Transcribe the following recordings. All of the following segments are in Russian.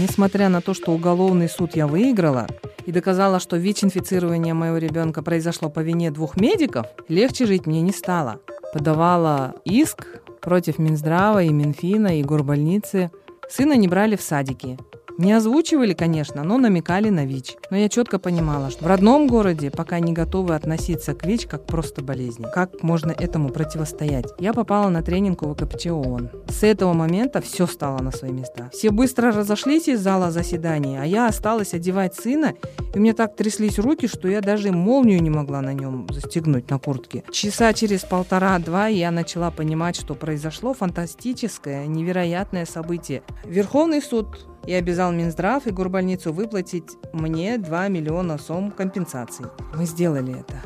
несмотря на то, что уголовный суд я выиграла и доказала, что ВИЧ-инфицирование моего ребенка произошло по вине двух медиков, легче жить мне не стало. Подавала иск против Минздрава и Минфина и горбольницы. Сына не брали в садики. Не озвучивали, конечно, но намекали на ВИЧ. Но я четко понимала, что в родном городе пока не готовы относиться к ВИЧ как просто болезни. Как можно этому противостоять? Я попала на тренинг у ВКПЧ ООН. С этого момента все стало на свои места. Все быстро разошлись из зала заседаний, а я осталась одевать сына, и у меня так тряслись руки, что я даже молнию не могла на нем застегнуть на куртке. Часа через полтора-два я начала понимать, что произошло фантастическое, невероятное событие. Верховный суд и обязал Минздрав и горбольницу выплатить мне 2 миллиона сом компенсаций. Мы сделали это.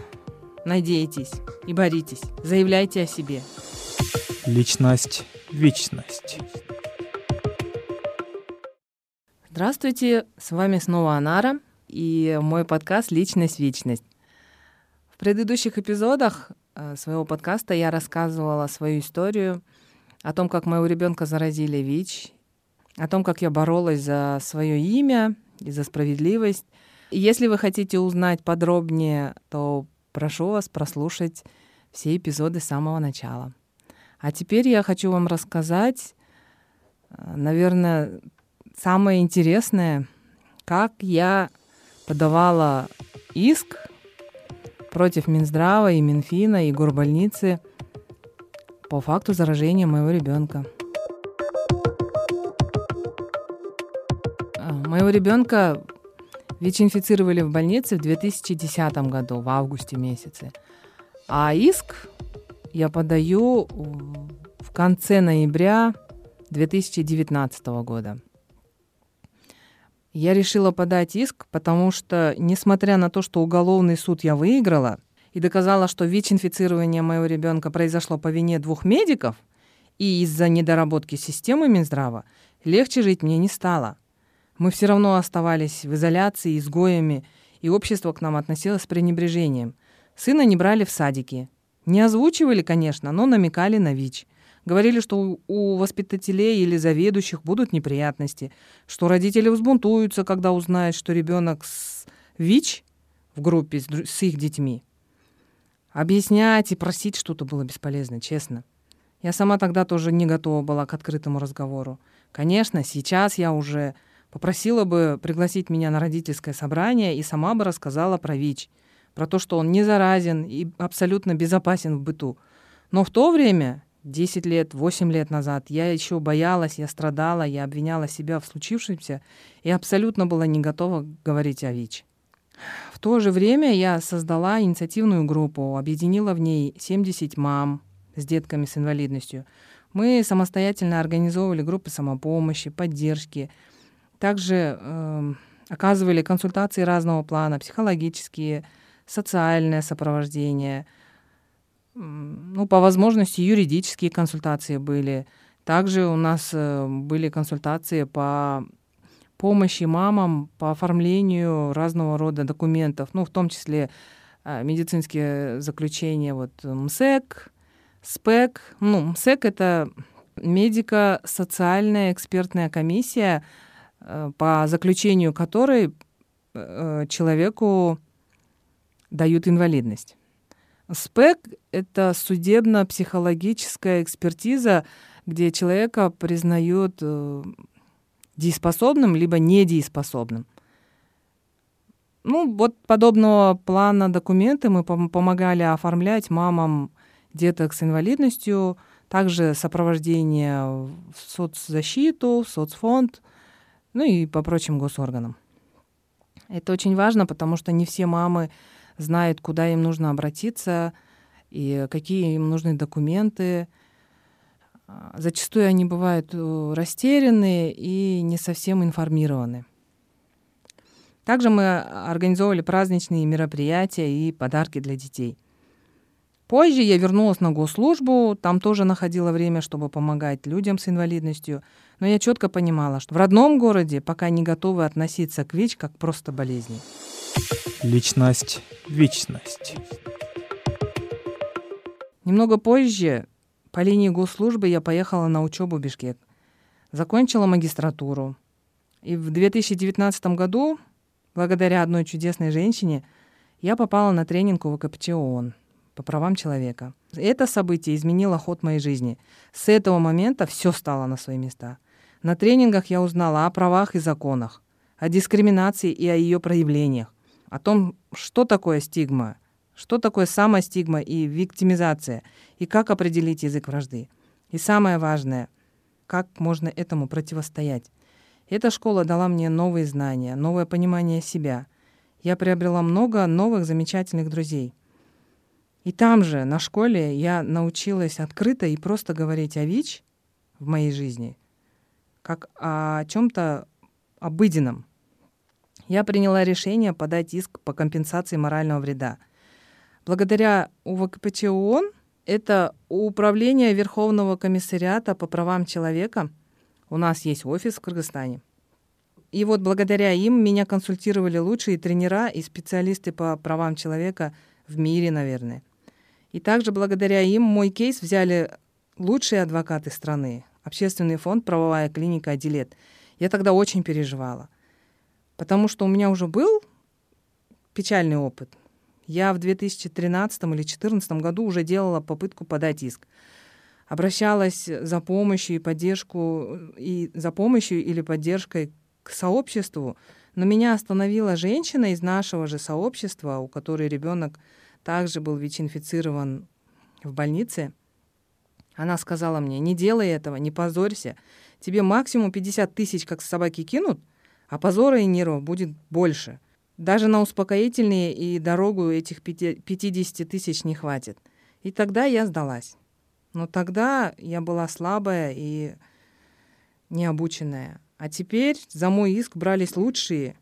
Надейтесь и боритесь. Заявляйте о себе. Личность, вечность. Здравствуйте, с вами снова Анара и мой подкаст «Личность, вечность». В предыдущих эпизодах э, своего подкаста я рассказывала свою историю о том, как моего ребенка заразили ВИЧ о том, как я боролась за свое имя и за справедливость. Если вы хотите узнать подробнее, то прошу вас прослушать все эпизоды с самого начала. А теперь я хочу вам рассказать, э, наверное, самое интересное, как я подавала иск против Минздрава и Минфина и горбольницы по факту заражения моего ребенка. Моего ребенка ВИЧ-инфицировали в больнице в 2010 году, в августе месяце. А иск я подаю в конце ноября 2019 года. Я решила подать иск, потому что, несмотря на то, что уголовный суд я выиграла и доказала, что ВИЧ-инфицирование моего ребенка произошло по вине двух медиков и из-за недоработки системы Минздрава, легче жить мне не стало – мы все равно оставались в изоляции, изгоями, и общество к нам относилось с пренебрежением. Сына не брали в садики. Не озвучивали, конечно, но намекали на ВИЧ. Говорили, что у воспитателей или заведующих будут неприятности, что родители взбунтуются, когда узнают, что ребенок с ВИЧ в группе с, с их детьми. Объяснять и просить что-то было бесполезно, честно. Я сама тогда тоже не готова была к открытому разговору. Конечно, сейчас я уже Попросила бы пригласить меня на родительское собрание и сама бы рассказала про ВИЧ, про то, что он не заразен и абсолютно безопасен в быту. Но в то время, 10 лет, 8 лет назад, я еще боялась, я страдала, я обвиняла себя в случившемся и абсолютно была не готова говорить о ВИЧ. В то же время я создала инициативную группу, объединила в ней 70 мам с детками с инвалидностью. Мы самостоятельно организовывали группы самопомощи, поддержки, также э, оказывали консультации разного плана, психологические, социальное сопровождение, ну, по возможности юридические консультации были. Также у нас э, были консультации по помощи мамам по оформлению разного рода документов, ну, в том числе э, медицинские заключения, вот МСЭК, СПЭК. Ну, МСЭК — это медико-социальная экспертная комиссия, по заключению которой э, человеку дают инвалидность. СПЭК — это судебно-психологическая экспертиза, где человека признают э, дееспособным либо недееспособным. Ну, вот подобного плана документы мы помогали оформлять мамам деток с инвалидностью, также сопровождение в соцзащиту, в соцфонд — ну и по прочим госорганам. Это очень важно, потому что не все мамы знают, куда им нужно обратиться и какие им нужны документы. А, зачастую они бывают э, растеряны и не совсем информированы. Также мы организовывали праздничные мероприятия и подарки для детей. Позже я вернулась на госслужбу, там тоже находила время, чтобы помогать людям с инвалидностью. Но я четко понимала, что в родном городе пока не готовы относиться к ВИЧ как просто болезни. Личность, вечность. Немного позже по линии госслужбы я поехала на учебу в Бишкек. Закончила магистратуру. И в 2019 году, благодаря одной чудесной женщине, я попала на тренинг у ВКПЧ ООН по правам человека. Это событие изменило ход моей жизни. С этого момента все стало на свои места. На тренингах я узнала о правах и законах, о дискриминации и о ее проявлениях, о том, что такое стигма, что такое самостигма и виктимизация, и как определить язык вражды. И самое важное, как можно этому противостоять. Эта школа дала мне новые знания, новое понимание себя. Я приобрела много новых замечательных друзей. И там же, на школе, я научилась открыто и просто говорить о ВИЧ в моей жизни, как о чем-то обыденном. Я приняла решение подать иск по компенсации морального вреда. Благодаря УВКПЧ ООН это Управление Верховного комиссариата по правам человека. У нас есть офис в Кыргызстане. И вот благодаря им меня консультировали лучшие тренера и специалисты по правам человека в мире, наверное. И также благодаря им мой кейс взяли лучшие адвокаты страны, Общественный фонд «Правовая клиника Адилет». Я тогда очень переживала, потому что у меня уже был печальный опыт – я в 2013 или 2014 году уже делала попытку подать иск. Обращалась за помощью и поддержку, и за помощью или поддержкой к сообществу, но меня остановила женщина из нашего же сообщества, у которой ребенок также был ВИЧ-инфицирован в больнице. Она сказала мне, не делай этого, не позорься. Тебе максимум 50 тысяч, как собаки кинут, а позора и нервов будет больше. Даже на успокоительные и дорогу этих 50 тысяч не хватит. И тогда я сдалась. Но тогда я была слабая и необученная. А теперь за мой иск брались лучшие.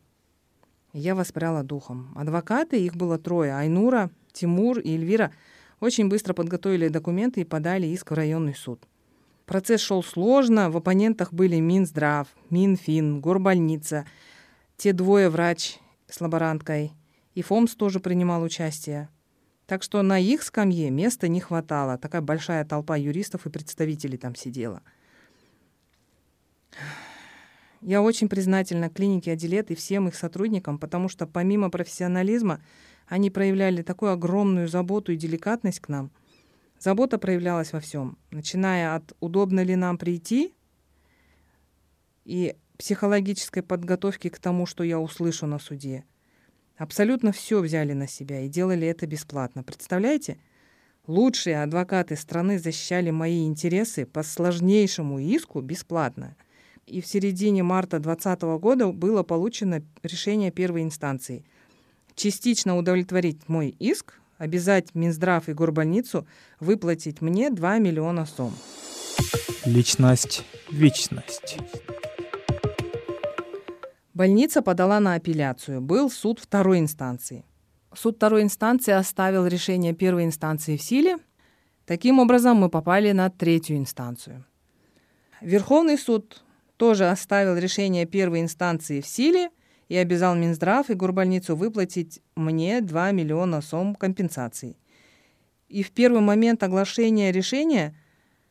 я воспряла духом. Адвокаты, их было трое. Айнура, Тимур и Эльвира очень быстро подготовили документы и подали иск в районный суд. Процесс шел сложно. В оппонентах были Минздрав, Минфин, Горбольница. Те двое врач с лаборанткой. И Фомс тоже принимал участие. Так что на их скамье места не хватало. Такая большая толпа юристов и представителей там сидела. Я очень признательна клинике Адилет и всем их сотрудникам, потому что помимо профессионализма они проявляли такую огромную заботу и деликатность к нам. Забота проявлялась во всем, начиная от удобно ли нам прийти и психологической подготовки к тому, что я услышу на суде. Абсолютно все взяли на себя и делали это бесплатно. Представляете? Лучшие адвокаты страны защищали мои интересы по сложнейшему иску бесплатно. И в середине марта 2020 года было получено решение первой инстанции. Частично удовлетворить мой иск, обязать Минздрав и горбольницу выплатить мне 2 миллиона сом. Личность, вечность. Больница подала на апелляцию. Был суд второй инстанции. Суд второй инстанции оставил решение первой инстанции в силе. Таким образом, мы попали на третью инстанцию. Верховный суд тоже оставил решение первой инстанции в силе и обязал Минздрав и горбольницу выплатить мне 2 миллиона сом компенсации. И в первый момент оглашения решения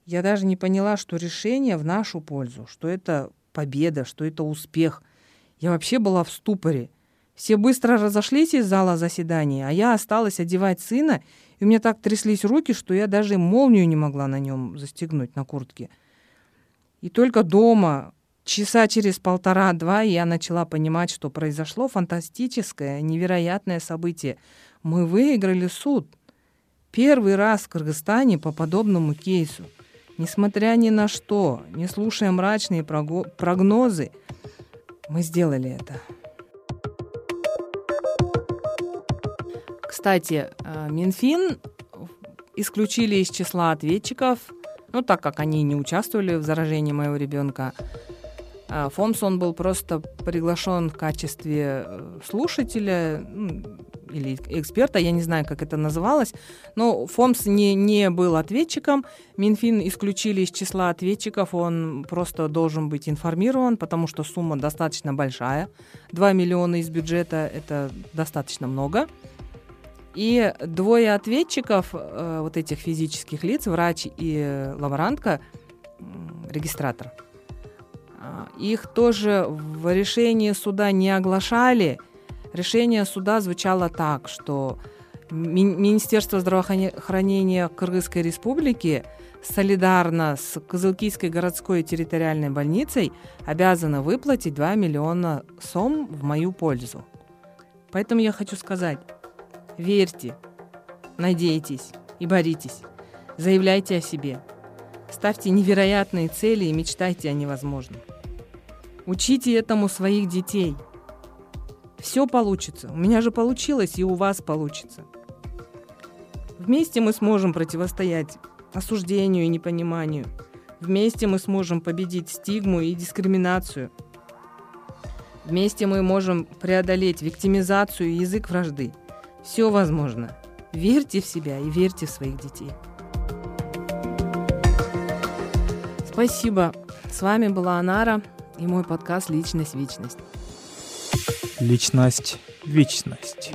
я даже не поняла, что решение в нашу пользу, что это победа, что это успех – я вообще была в ступоре. Все быстро разошлись из зала заседания, а я осталась одевать сына, и у меня так тряслись руки, что я даже молнию не могла на нем застегнуть на куртке. И только дома, часа через полтора-два, я начала понимать, что произошло фантастическое, невероятное событие. Мы выиграли суд. Первый раз в Кыргызстане по подобному кейсу. Несмотря ни на что, не слушая мрачные прогнозы, мы сделали это. Кстати, э, Минфин исключили из числа ответчиков, ну, так как они не участвовали в заражении моего ребенка. Э, Фомсон был просто приглашен в качестве э, слушателя, или эксперта, я не знаю, как это называлось, но ФОМС не, не был ответчиком, Минфин исключили из числа ответчиков, он просто должен быть информирован, потому что сумма достаточно большая, 2 миллиона из бюджета – это достаточно много. И двое ответчиков, э, вот этих физических лиц, врач и лаборантка, регистратор, А, их тоже в решении суда не оглашали. Решение суда звучало так, что Министерство здравоохранения Кыргызской Республики солидарно с Кызылкийской городской территориальной больницей обязано выплатить 2 миллиона сом в мою пользу. Поэтому я хочу сказать, верьте, надейтесь и боритесь, заявляйте о себе, ставьте невероятные цели и мечтайте о невозможном. Учите этому своих детей. Все получится. У меня же получилось, и у вас получится. Вместе мы сможем противостоять осуждению и непониманию. Вместе мы сможем победить стигму и дискриминацию. Вместе мы можем преодолеть виктимизацию и язык вражды. Все возможно. Верьте в себя и верьте в своих детей. Спасибо. С вами была Анара и мой подкаст «Личность. Вечность». Личность. Вечность.